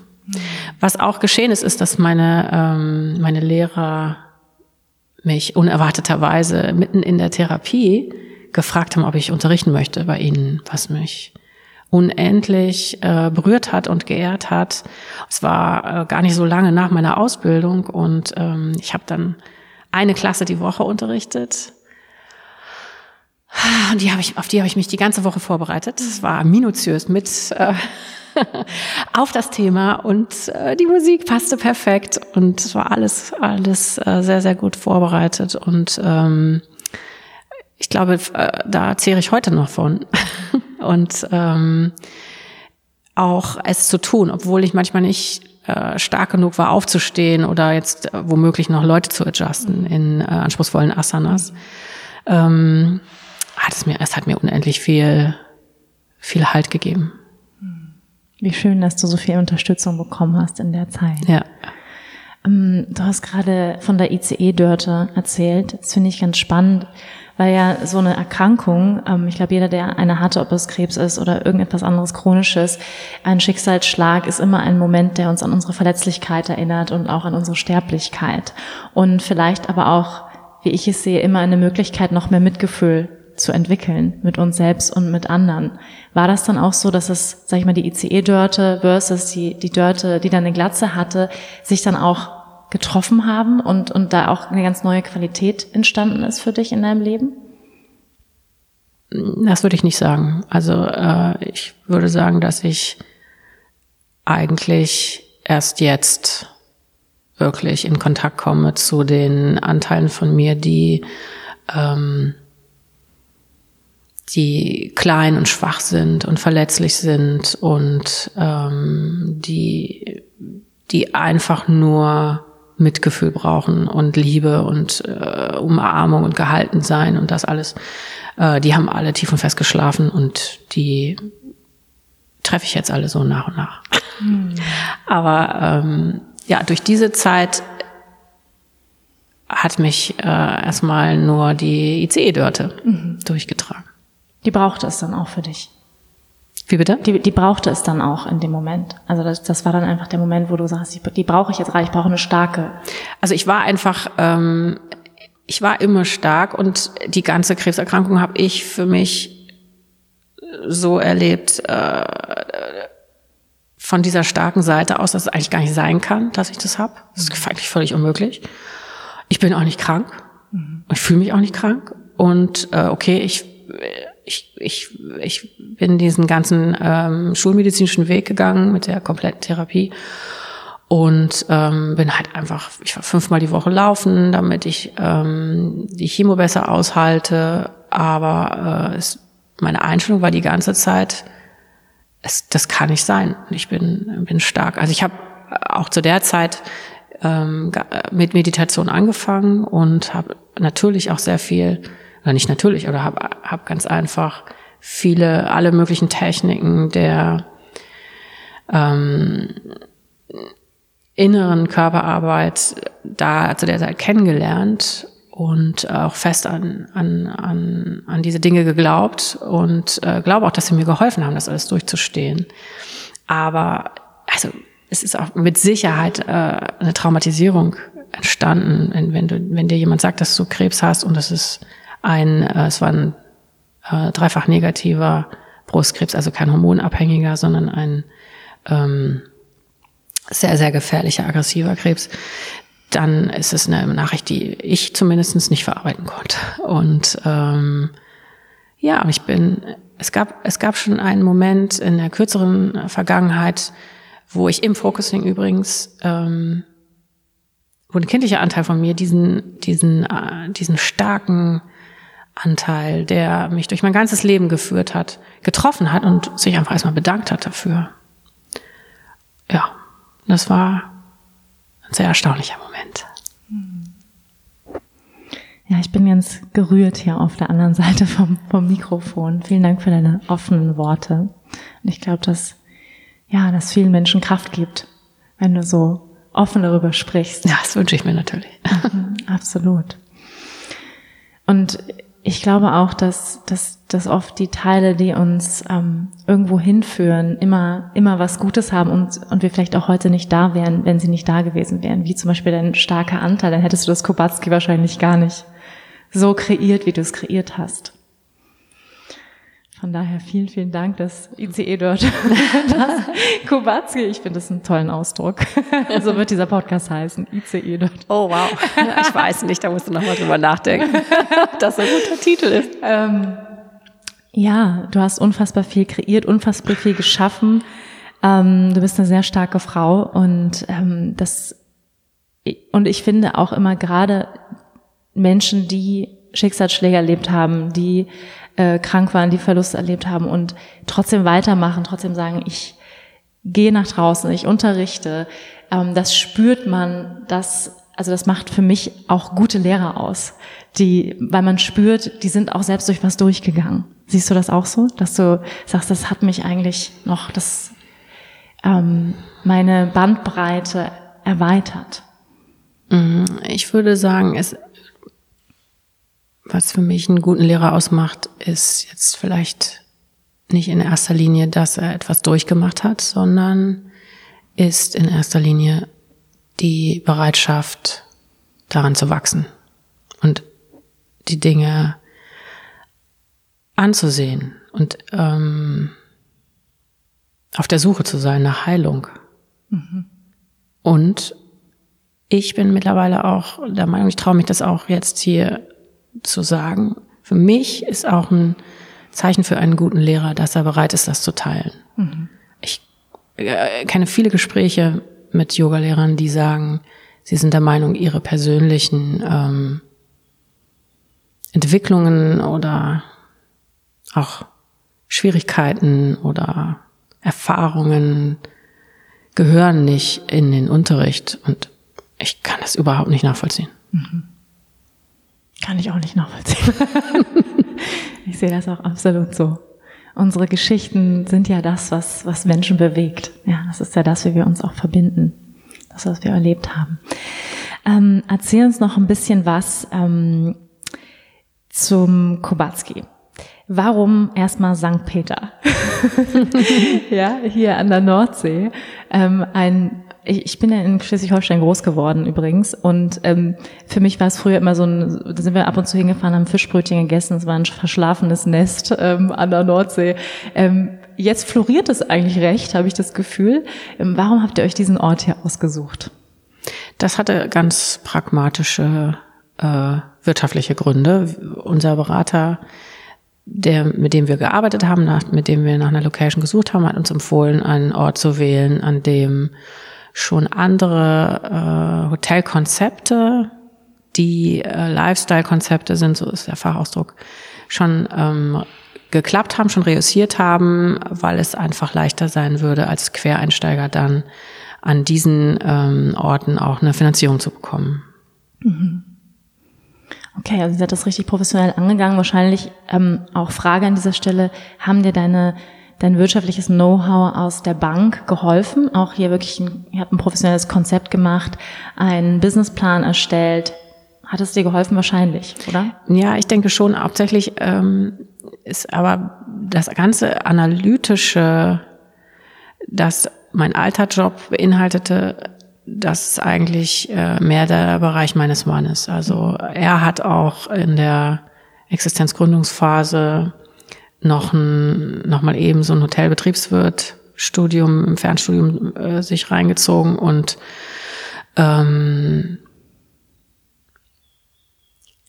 Was auch geschehen ist, ist, dass meine, ähm, meine Lehrer mich unerwarteterweise mitten in der Therapie gefragt haben, ob ich unterrichten möchte bei ihnen, was mich unendlich äh, berührt hat und geehrt hat. Es war äh, gar nicht so lange nach meiner Ausbildung und ähm, ich habe dann eine Klasse die Woche unterrichtet. Und die habe ich, auf die habe ich mich die ganze Woche vorbereitet. Es war minutiös mit äh, auf das Thema und äh, die Musik passte perfekt und es war alles alles äh, sehr sehr gut vorbereitet und ähm, ich glaube, äh, da zehre ich heute noch von. Und ähm, auch es zu tun, obwohl ich manchmal nicht äh, stark genug war, aufzustehen oder jetzt äh, womöglich noch Leute zu adjusten in äh, anspruchsvollen Asanas, ähm, hat es mir, es hat mir unendlich viel, viel Halt gegeben. Wie schön, dass du so viel Unterstützung bekommen hast in der Zeit. Ja. Ähm, du hast gerade von der ICE-Dörte erzählt. Das finde ich ganz spannend weil ja so eine Erkrankung, ähm, ich glaube, jeder, der eine hatte, ob es Krebs ist oder irgendetwas anderes Chronisches, ein Schicksalsschlag ist immer ein Moment, der uns an unsere Verletzlichkeit erinnert und auch an unsere Sterblichkeit. Und vielleicht aber auch, wie ich es sehe, immer eine Möglichkeit, noch mehr Mitgefühl zu entwickeln mit uns selbst und mit anderen. War das dann auch so, dass es, sag ich mal, die ICE-Dörte versus die, die Dörte, die dann eine Glatze hatte, sich dann auch getroffen haben und, und da auch eine ganz neue Qualität entstanden ist für dich in deinem Leben? Das würde ich nicht sagen. Also äh, ich würde sagen, dass ich eigentlich erst jetzt wirklich in Kontakt komme zu den Anteilen von mir, die ähm, die klein und schwach sind und verletzlich sind und ähm, die, die einfach nur Mitgefühl brauchen und Liebe und äh, Umarmung und gehalten sein und das alles. Äh, die haben alle tief und fest geschlafen und die treffe ich jetzt alle so nach und nach. Mhm. Aber ähm, ja, durch diese Zeit hat mich äh, erstmal nur die ICE-Dörte mhm. durchgetragen. Die brauchte es dann auch für dich. Wie bitte? Die, die brauchte es dann auch in dem Moment. Also das, das war dann einfach der Moment, wo du sagst, die, die brauche ich jetzt rein, ich brauche eine starke. Also ich war einfach, ähm, ich war immer stark und die ganze Krebserkrankung habe ich für mich so erlebt, äh, von dieser starken Seite aus, dass es eigentlich gar nicht sein kann, dass ich das habe. Das ist eigentlich völlig unmöglich. Ich bin auch nicht krank. Mhm. Ich fühle mich auch nicht krank. Und äh, okay, ich ich, ich, ich bin diesen ganzen ähm, schulmedizinischen Weg gegangen mit der kompletten Therapie und ähm, bin halt einfach, ich war fünfmal die Woche laufen, damit ich ähm, die Chemo besser aushalte. Aber äh, es, meine Einstellung war die ganze Zeit, es, das kann nicht sein. Ich bin, bin stark. Also ich habe auch zu der Zeit ähm, mit Meditation angefangen und habe natürlich auch sehr viel oder nicht natürlich, oder habe hab ganz einfach viele, alle möglichen Techniken der ähm, inneren Körperarbeit da zu der Zeit kennengelernt und auch fest an, an, an, an diese Dinge geglaubt und äh, glaube auch, dass sie mir geholfen haben, das alles durchzustehen. Aber also es ist auch mit Sicherheit äh, eine Traumatisierung entstanden, wenn, wenn, du, wenn dir jemand sagt, dass du Krebs hast und das ist ein, äh, es war ein äh, dreifach negativer Brustkrebs, also kein hormonabhängiger, sondern ein ähm, sehr, sehr gefährlicher, aggressiver Krebs, dann ist es eine Nachricht, die ich zumindest nicht verarbeiten konnte. Und ähm, ja, ich bin, es gab, es gab schon einen Moment in der kürzeren Vergangenheit, wo ich im Focusing übrigens, ähm, wo ein kindlicher Anteil von mir diesen, diesen, äh, diesen starken Anteil, der mich durch mein ganzes Leben geführt hat, getroffen hat und sich einfach erstmal bedankt hat dafür. Ja, das war ein sehr erstaunlicher Moment. Ja, ich bin ganz gerührt hier auf der anderen Seite vom, vom Mikrofon. Vielen Dank für deine offenen Worte. Und ich glaube, dass, ja, dass vielen Menschen Kraft gibt, wenn du so offen darüber sprichst. Ja, das wünsche ich mir natürlich. Mhm, absolut. Und ich glaube auch, dass, dass, dass oft die Teile, die uns ähm, irgendwo hinführen, immer, immer was Gutes haben und, und wir vielleicht auch heute nicht da wären, wenn sie nicht da gewesen wären. Wie zum Beispiel dein starker Anteil, dann hättest du das Kobatski wahrscheinlich gar nicht so kreiert, wie du es kreiert hast. Von daher vielen, vielen Dank, dass ICE dort, das Kubatski, ich finde das einen tollen Ausdruck. so wird dieser Podcast heißen, ICE dort. Oh wow, ich weiß nicht, da musst du nochmal drüber nachdenken, ob das ein guter Titel ist. Ähm, ja, du hast unfassbar viel kreiert, unfassbar viel geschaffen. Ähm, du bist eine sehr starke Frau und ähm, das und ich finde auch immer gerade Menschen, die Schicksalsschläge erlebt haben, die äh, krank waren, die Verlust erlebt haben und trotzdem weitermachen, trotzdem sagen, ich gehe nach draußen, ich unterrichte. Ähm, das spürt man, das, also das macht für mich auch gute Lehrer aus, die, weil man spürt, die sind auch selbst durch was durchgegangen. Siehst du das auch so, dass du sagst, das hat mich eigentlich noch das ähm, meine Bandbreite erweitert? Mhm. Ich würde sagen, es was für mich einen guten Lehrer ausmacht, ist jetzt vielleicht nicht in erster Linie, dass er etwas durchgemacht hat, sondern ist in erster Linie die Bereitschaft, daran zu wachsen und die Dinge anzusehen und ähm, auf der Suche zu sein nach Heilung. Mhm. Und ich bin mittlerweile auch der Meinung, ich traue mich das auch jetzt hier zu sagen. Für mich ist auch ein Zeichen für einen guten Lehrer, dass er bereit ist, das zu teilen. Mhm. Ich äh, kenne viele Gespräche mit Yogalehrern, die sagen, sie sind der Meinung, ihre persönlichen ähm, Entwicklungen oder auch Schwierigkeiten oder Erfahrungen gehören nicht in den Unterricht und ich kann das überhaupt nicht nachvollziehen. Mhm. Kann ich auch nicht nachvollziehen. ich sehe das auch absolut so. Unsere Geschichten sind ja das, was, was Menschen bewegt. Ja, das ist ja das, wie wir uns auch verbinden. Das, was wir erlebt haben. Ähm, erzähl uns noch ein bisschen was ähm, zum Kobatski. Warum erstmal St. Peter? ja, hier an der Nordsee. Ähm, ein ich, ich bin ja in Schleswig-Holstein groß geworden übrigens und ähm, für mich war es früher immer so ein, da sind wir ab und zu hingefahren, haben Fischbrötchen gegessen, es war ein verschlafenes Nest ähm, an der Nordsee. Ähm, jetzt floriert es eigentlich recht, habe ich das Gefühl. Ähm, warum habt ihr euch diesen Ort hier ausgesucht? Das hatte ganz pragmatische äh, wirtschaftliche Gründe. Unser Berater der, mit dem wir gearbeitet haben, nach, mit dem wir nach einer Location gesucht haben, hat uns empfohlen, einen Ort zu wählen, an dem schon andere äh, Hotelkonzepte, die äh, Lifestyle-Konzepte sind, so ist der Fachausdruck, schon ähm, geklappt haben, schon reüssiert haben, weil es einfach leichter sein würde, als Quereinsteiger dann an diesen ähm, Orten auch eine Finanzierung zu bekommen. Mhm. Okay, also ihr seid das richtig professionell angegangen. Wahrscheinlich ähm, auch Frage an dieser Stelle, haben dir deine dein wirtschaftliches Know-how aus der Bank geholfen. Auch hier wirklich, ein, ihr habt ein professionelles Konzept gemacht, einen Businessplan erstellt. Hat es dir geholfen wahrscheinlich, oder? Ja, ich denke schon. Hauptsächlich ähm, ist aber das ganze analytische, das mein alter Job beinhaltete, das ist eigentlich äh, mehr der Bereich meines Mannes. Also er hat auch in der Existenzgründungsphase noch ein, noch mal eben so ein Hotelbetriebswirt Studium, im Fernstudium äh, sich reingezogen und ähm,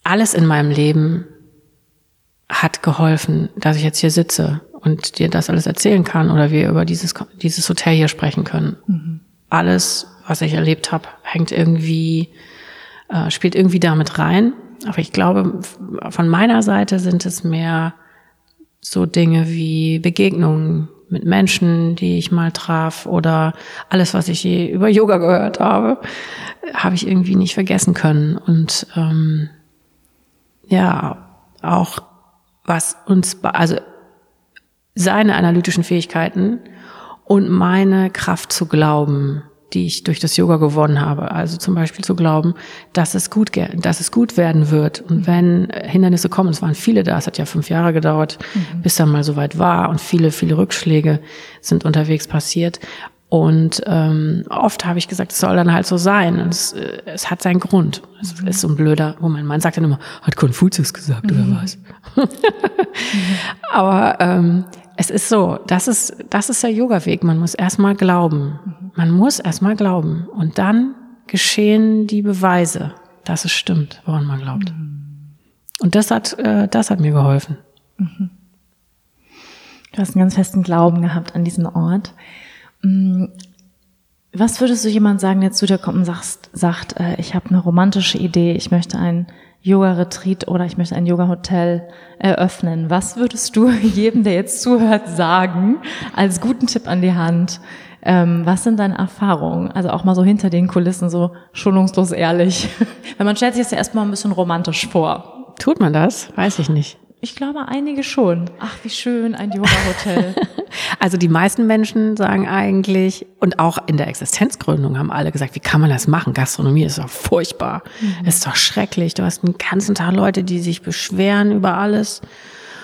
alles in meinem Leben hat geholfen, dass ich jetzt hier sitze und dir das alles erzählen kann oder wir über dieses, dieses Hotel hier sprechen können. Mhm. Alles, was ich erlebt habe, hängt irgendwie, äh, spielt irgendwie damit rein. Aber ich glaube, von meiner Seite sind es mehr so Dinge wie Begegnungen mit Menschen, die ich mal traf oder alles, was ich je über Yoga gehört habe, habe ich irgendwie nicht vergessen können. Und ähm, ja, auch was uns, also seine analytischen Fähigkeiten und meine Kraft zu glauben, die ich durch das Yoga gewonnen habe. Also zum Beispiel zu glauben, dass es gut, dass es gut werden wird. Und mhm. wenn Hindernisse kommen, es waren viele da, es hat ja fünf Jahre gedauert, mhm. bis dann mal soweit war und viele, viele Rückschläge sind unterwegs passiert. Und ähm, oft habe ich gesagt, es soll dann halt so sein. Und es, äh, es hat seinen Grund. Es mhm. ist so ein blöder, wo mein Mann sagt dann immer, hat Konfuzius gesagt mhm. oder was? Aber ähm, es ist so, das ist, das ist der Yoga-Weg. Man muss erstmal glauben. Mhm. Man muss erstmal glauben. Und dann geschehen die Beweise, dass es stimmt, woran man glaubt. Mhm. Und das hat, äh, das hat mir geholfen. Mhm. Du hast einen ganz festen Glauben gehabt an diesen Ort. Mm, was würdest du jemand sagen, der zu dir kommt und sagst, sagt, äh, ich habe eine romantische Idee, ich möchte ein Yoga-Retreat oder ich möchte ein Yoga-Hotel eröffnen. Was würdest du jedem, der jetzt zuhört, sagen, als guten Tipp an die Hand? Ähm, was sind deine Erfahrungen? Also auch mal so hinter den Kulissen, so schonungslos ehrlich. Weil man stellt sich das ja erstmal ein bisschen romantisch vor. Tut man das? Weiß ich nicht. Ich glaube, einige schon. Ach, wie schön, ein Yoga-Hotel. also die meisten Menschen sagen eigentlich, und auch in der Existenzgründung haben alle gesagt, wie kann man das machen? Gastronomie ist doch furchtbar. Mhm. Ist doch schrecklich. Du hast einen ganzen Tag Leute, die sich beschweren über alles.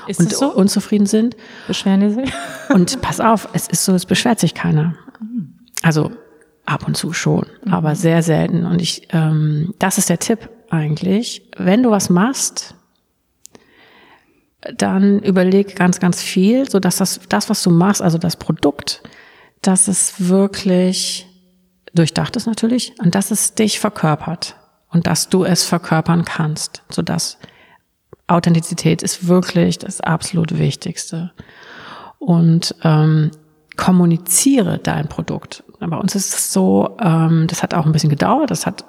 Ist und so? unzufrieden sind. Beschweren die sich? und pass auf, es ist so, es beschwert sich keiner. Also ab und zu schon, mhm. aber sehr selten. Und ich, ähm, das ist der Tipp eigentlich. Wenn du was machst, dann überleg ganz, ganz viel, so dass das, das, was du machst, also das Produkt, dass es wirklich durchdacht ist natürlich und dass es dich verkörpert und dass du es verkörpern kannst, so dass Authentizität ist wirklich das absolut Wichtigste. Und ähm, kommuniziere dein Produkt. Bei uns ist es so, ähm, das hat auch ein bisschen gedauert, das hat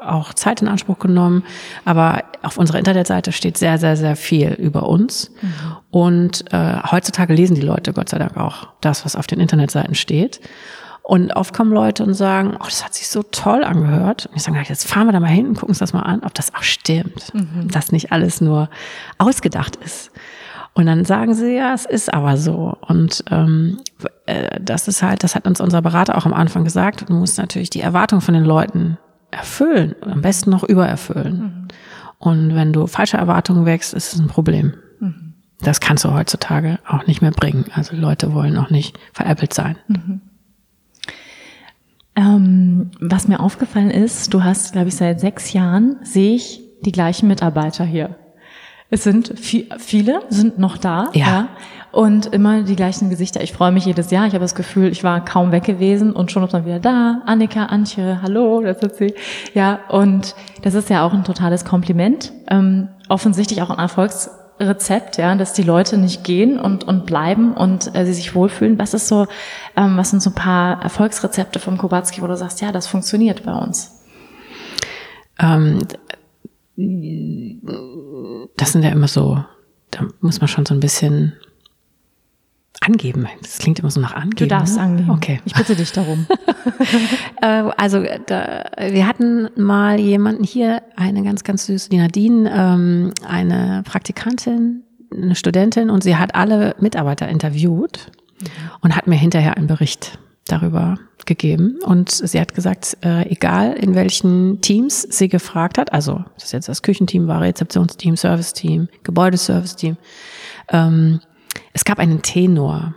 auch Zeit in Anspruch genommen, aber auf unserer Internetseite steht sehr, sehr, sehr viel über uns. Mhm. Und äh, heutzutage lesen die Leute Gott sei Dank auch das, was auf den Internetseiten steht. Und oft kommen Leute und sagen, oh, das hat sich so toll angehört. Und ich sage, jetzt fahren wir da mal hin und gucken uns das mal an, ob das auch stimmt. Mhm. Dass nicht alles nur ausgedacht ist. Und dann sagen sie, ja, es ist aber so. Und ähm, äh, das ist halt, das hat uns unser Berater auch am Anfang gesagt. Du musst natürlich die Erwartung von den Leuten erfüllen, am besten noch übererfüllen. Mhm. Und wenn du falsche Erwartungen wächst, ist es ein Problem. Mhm. Das kannst du heutzutage auch nicht mehr bringen. Also Leute wollen auch nicht veräppelt sein. Mhm. Ähm, was mir aufgefallen ist, du hast, glaube ich, seit sechs Jahren sehe ich die gleichen Mitarbeiter hier. Es sind viel, viele, sind noch da. Ja. ja. Und immer die gleichen Gesichter. Ich freue mich jedes Jahr. Ich habe das Gefühl, ich war kaum weg gewesen und schon ist man wieder da. Annika, Antje, hallo, das ist sie. Ja, und das ist ja auch ein totales Kompliment. Ähm, offensichtlich auch ein Erfolgsrezept, ja, dass die Leute nicht gehen und, und bleiben und äh, sie sich wohlfühlen. Was ist so, ähm, was sind so ein paar Erfolgsrezepte vom Kobatski, wo du sagst, ja, das funktioniert bei uns? Ähm, das sind ja immer so, da muss man schon so ein bisschen angeben. Das klingt immer so nach angeben. Du darfst ne? angeben. Okay. Ich bitte dich darum. Äh, also da, wir hatten mal jemanden hier, eine ganz, ganz süße, die Nadine, ähm, eine Praktikantin, eine Studentin und sie hat alle Mitarbeiter interviewt mhm. und hat mir hinterher einen Bericht darüber gegeben. Und sie hat gesagt, äh, egal in welchen Teams sie gefragt hat, also das jetzt das Küchenteam war, Rezeptionsteam, Serviceteam, Gebäudeserviceteam, ähm, es gab einen Tenor.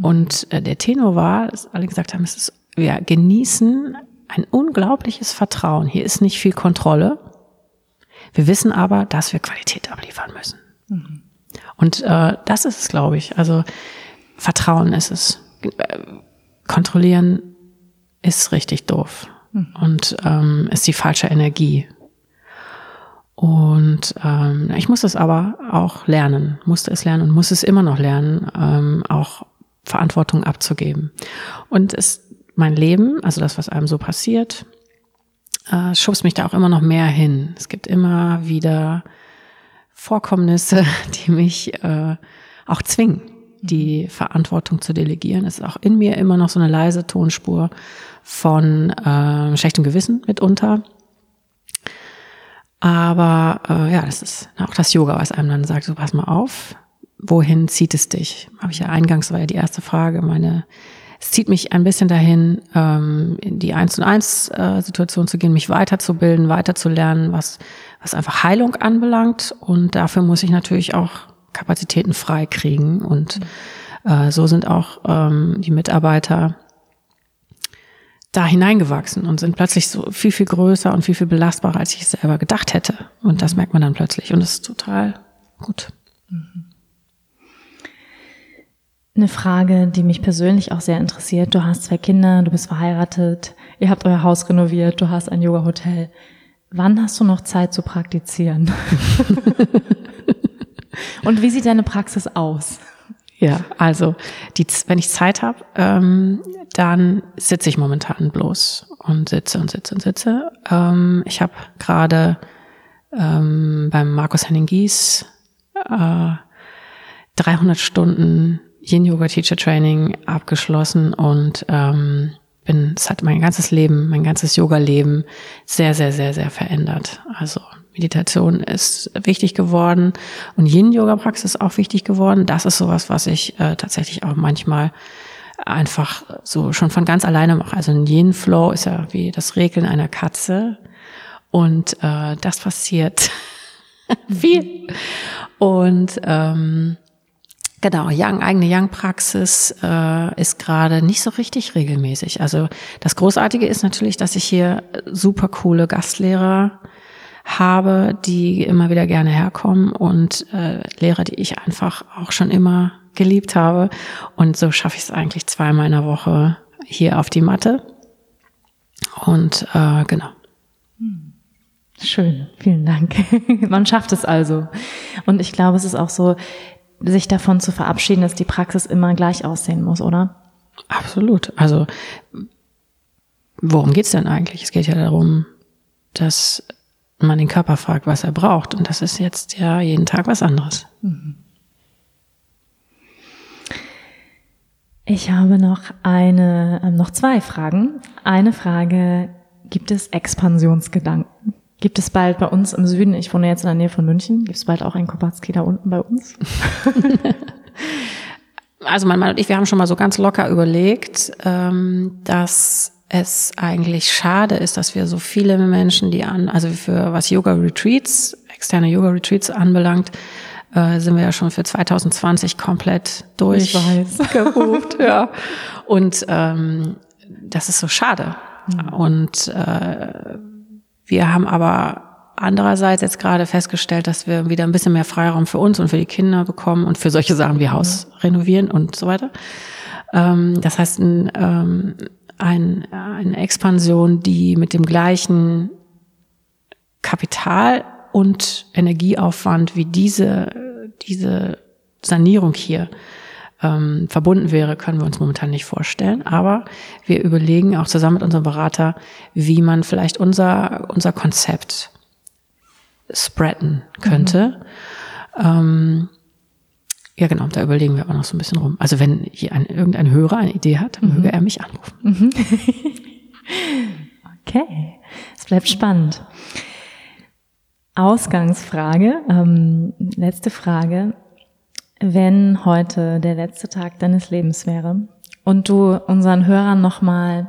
Und äh, der Tenor war, dass alle gesagt haben, es ist, wir genießen ein unglaubliches Vertrauen. Hier ist nicht viel Kontrolle. Wir wissen aber, dass wir Qualität abliefern müssen. Mhm. Und äh, das ist es, glaube ich. Also Vertrauen ist es. Kontrollieren ist richtig doof mhm. und ähm, ist die falsche Energie. Und ähm, ich muss es aber auch lernen, musste es lernen und muss es immer noch lernen, ähm, auch Verantwortung abzugeben. Und es, mein Leben, also das, was einem so passiert, äh, schubst mich da auch immer noch mehr hin. Es gibt immer wieder Vorkommnisse, die mich äh, auch zwingen, die Verantwortung zu delegieren. Es ist auch in mir immer noch so eine leise Tonspur von äh, schlechtem Gewissen mitunter. Aber äh, ja, das ist auch das Yoga, was einem dann sagt, so pass mal auf, wohin zieht es dich? Habe ich ja eingangs, war ja die erste Frage, meine, es zieht mich ein bisschen dahin, ähm, in die Eins und Eins äh, Situation zu gehen, mich weiterzubilden, weiterzulernen, was, was einfach Heilung anbelangt. Und dafür muss ich natürlich auch Kapazitäten frei kriegen. Und äh, so sind auch ähm, die Mitarbeiter da hineingewachsen und sind plötzlich so viel, viel größer und viel, viel belastbarer, als ich es selber gedacht hätte. Und das merkt man dann plötzlich. Und das ist total gut. Eine Frage, die mich persönlich auch sehr interessiert. Du hast zwei Kinder, du bist verheiratet, ihr habt euer Haus renoviert, du hast ein Yoga-Hotel. Wann hast du noch Zeit zu praktizieren? Und wie sieht deine Praxis aus? Ja, also die, wenn ich Zeit habe, ähm, dann sitze ich momentan bloß und sitze und sitze und sitze. Ähm, ich habe gerade ähm, beim Markus Henning Gies äh, 300 Stunden Yin Yoga Teacher Training abgeschlossen und ähm, bin, es hat mein ganzes Leben, mein ganzes Yoga-Leben sehr, sehr, sehr, sehr verändert. Also Meditation ist wichtig geworden und Yin-Yoga-Praxis ist auch wichtig geworden. Das ist sowas, was ich äh, tatsächlich auch manchmal einfach so schon von ganz alleine mache. Also ein Yin-Flow ist ja wie das Regeln einer Katze und äh, das passiert viel. Und ähm, Genau, Young, eigene Young-Praxis äh, ist gerade nicht so richtig regelmäßig. Also das Großartige ist natürlich, dass ich hier super coole Gastlehrer habe, die immer wieder gerne herkommen und äh, Lehrer, die ich einfach auch schon immer geliebt habe. Und so schaffe ich es eigentlich zweimal in der Woche hier auf die Matte. Und äh, genau. Schön, vielen Dank. Man schafft es also. Und ich glaube, es ist auch so, sich davon zu verabschieden, dass die Praxis immer gleich aussehen muss, oder? Absolut. Also worum geht's denn eigentlich? Es geht ja darum, dass man den Körper fragt, was er braucht. Und das ist jetzt ja jeden Tag was anderes. Ich habe noch eine, äh, noch zwei Fragen. Eine Frage, gibt es Expansionsgedanken? Gibt es bald bei uns im Süden, ich wohne jetzt in der Nähe von München, gibt es bald auch ein Kopatzki da unten bei uns? also mein Mann und ich, wir haben schon mal so ganz locker überlegt, ähm, dass es eigentlich schade ist, dass wir so viele Menschen, die an, also für was Yoga Retreats, externe Yoga Retreats anbelangt, äh, sind wir ja schon für 2020 komplett durchgebucht. ja. Und ähm, das ist so schade. Mhm. Und äh, wir haben aber andererseits jetzt gerade festgestellt, dass wir wieder ein bisschen mehr Freiraum für uns und für die Kinder bekommen und für solche Sachen wie Haus renovieren und so weiter. Ähm, das heißt, ein, ähm, ein, eine Expansion, die mit dem gleichen Kapital und Energieaufwand wie diese, diese Sanierung hier ähm, verbunden wäre, können wir uns momentan nicht vorstellen. Aber wir überlegen auch zusammen mit unserem Berater, wie man vielleicht unser, unser Konzept spreaden könnte. Mhm. Ähm, ja, genau, da überlegen wir aber noch so ein bisschen rum. Also wenn hier ein, irgendein Hörer eine Idee hat, mhm. möge er mich anrufen. Mhm. okay, es bleibt spannend. Ausgangsfrage, ähm, letzte Frage. Wenn heute der letzte Tag deines Lebens wäre und du unseren Hörern nochmal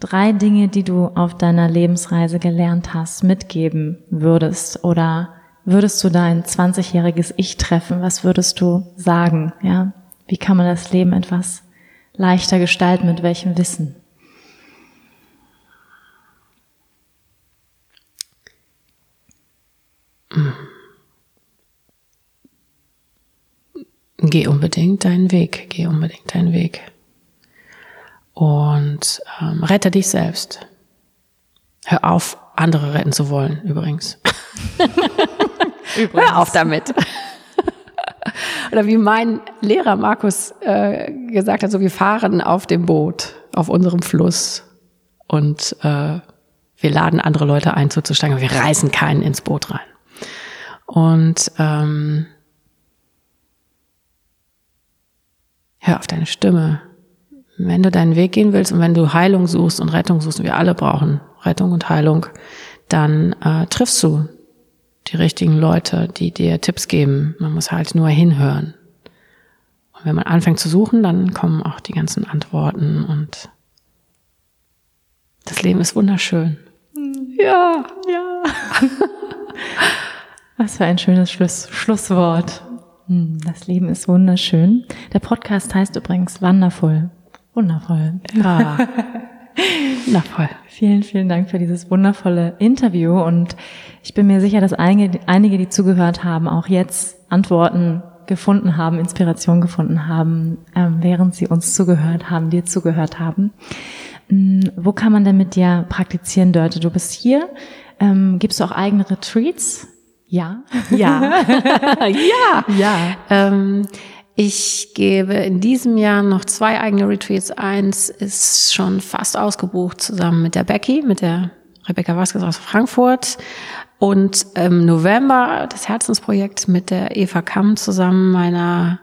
drei Dinge, die du auf deiner Lebensreise gelernt hast, mitgeben würdest oder würdest du dein 20-jähriges Ich treffen, was würdest du sagen? Ja? Wie kann man das Leben etwas leichter gestalten, mit welchem Wissen? Geh unbedingt deinen Weg, geh unbedingt deinen Weg. Und ähm, rette dich selbst. Hör auf, andere retten zu wollen, übrigens. übrigens. Hör auf damit. Oder wie mein Lehrer Markus äh, gesagt hat, so wir fahren auf dem Boot, auf unserem Fluss und äh, wir laden andere Leute ein, zuzusteigen, wir reißen keinen ins Boot rein. Und ähm, hör auf deine Stimme. Wenn du deinen Weg gehen willst und wenn du Heilung suchst und Rettung suchst, und wir alle brauchen Rettung und Heilung, dann äh, triffst du die richtigen Leute, die dir Tipps geben. Man muss halt nur hinhören. Und wenn man anfängt zu suchen, dann kommen auch die ganzen Antworten und das Leben ist wunderschön. Ja, ja. Was für ein schönes Schluss, Schlusswort. Hm, das Leben ist wunderschön. Der Podcast heißt übrigens Wonderful. Wundervoll. Ja. Wundervoll. Vielen, vielen Dank für dieses wundervolle Interview und ich bin mir sicher, dass einige, einige, die zugehört haben, auch jetzt Antworten gefunden haben, Inspiration gefunden haben, ähm, während sie uns zugehört haben, dir zugehört haben. Ähm, wo kann man denn mit dir praktizieren, Dörte? Du bist hier. Ähm, gibst du auch eigene Retreats? Ja. Ja. ja. Ja. Ähm, ich gebe in diesem Jahr noch zwei eigene Retreats. Eins ist schon fast ausgebucht zusammen mit der Becky, mit der Rebecca Vasquez aus Frankfurt. Und im November das Herzensprojekt mit der Eva Kamm zusammen, meiner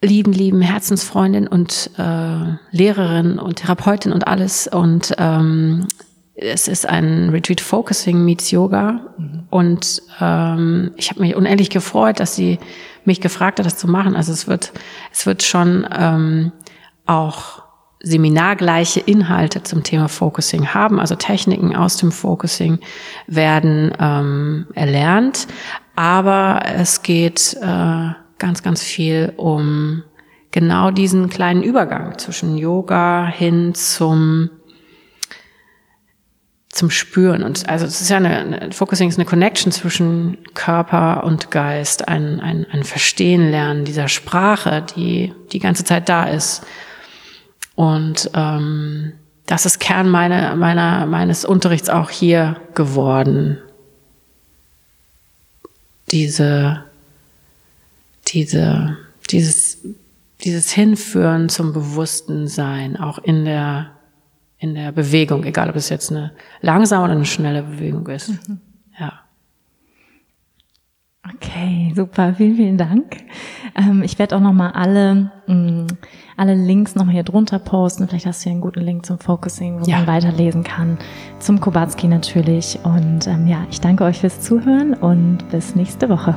lieben, lieben Herzensfreundin und äh, Lehrerin und Therapeutin und alles. Und ähm, es ist ein Retreat Focusing meets Yoga. Mhm. Und ähm, ich habe mich unendlich gefreut, dass sie mich gefragt hat, das zu machen. Also es wird, es wird schon ähm, auch seminargleiche Inhalte zum Thema Focusing haben. Also Techniken aus dem Focusing werden ähm, erlernt. Aber es geht äh, ganz, ganz viel um genau diesen kleinen Übergang zwischen Yoga hin zum zum Spüren. Und also es ist ja eine, eine Focusing ist eine Connection zwischen Körper und Geist, ein, ein, ein Verstehen lernen dieser Sprache, die die ganze Zeit da ist. Und ähm, das ist Kern meiner, meiner, meines Unterrichts auch hier geworden. Diese, diese, dieses, dieses Hinführen zum bewussten Sein, auch in der in der Bewegung, egal ob es jetzt eine langsame oder eine schnelle Bewegung ist. Mhm. Ja. Okay, super, vielen, vielen Dank. Ähm, ich werde auch nochmal alle, mh, mm, alle Links nochmal hier drunter posten. Vielleicht hast du hier einen guten Link zum Focusing, wo ja. man weiterlesen kann. Zum Kobatski natürlich. Und ähm, ja, ich danke euch fürs Zuhören und bis nächste Woche.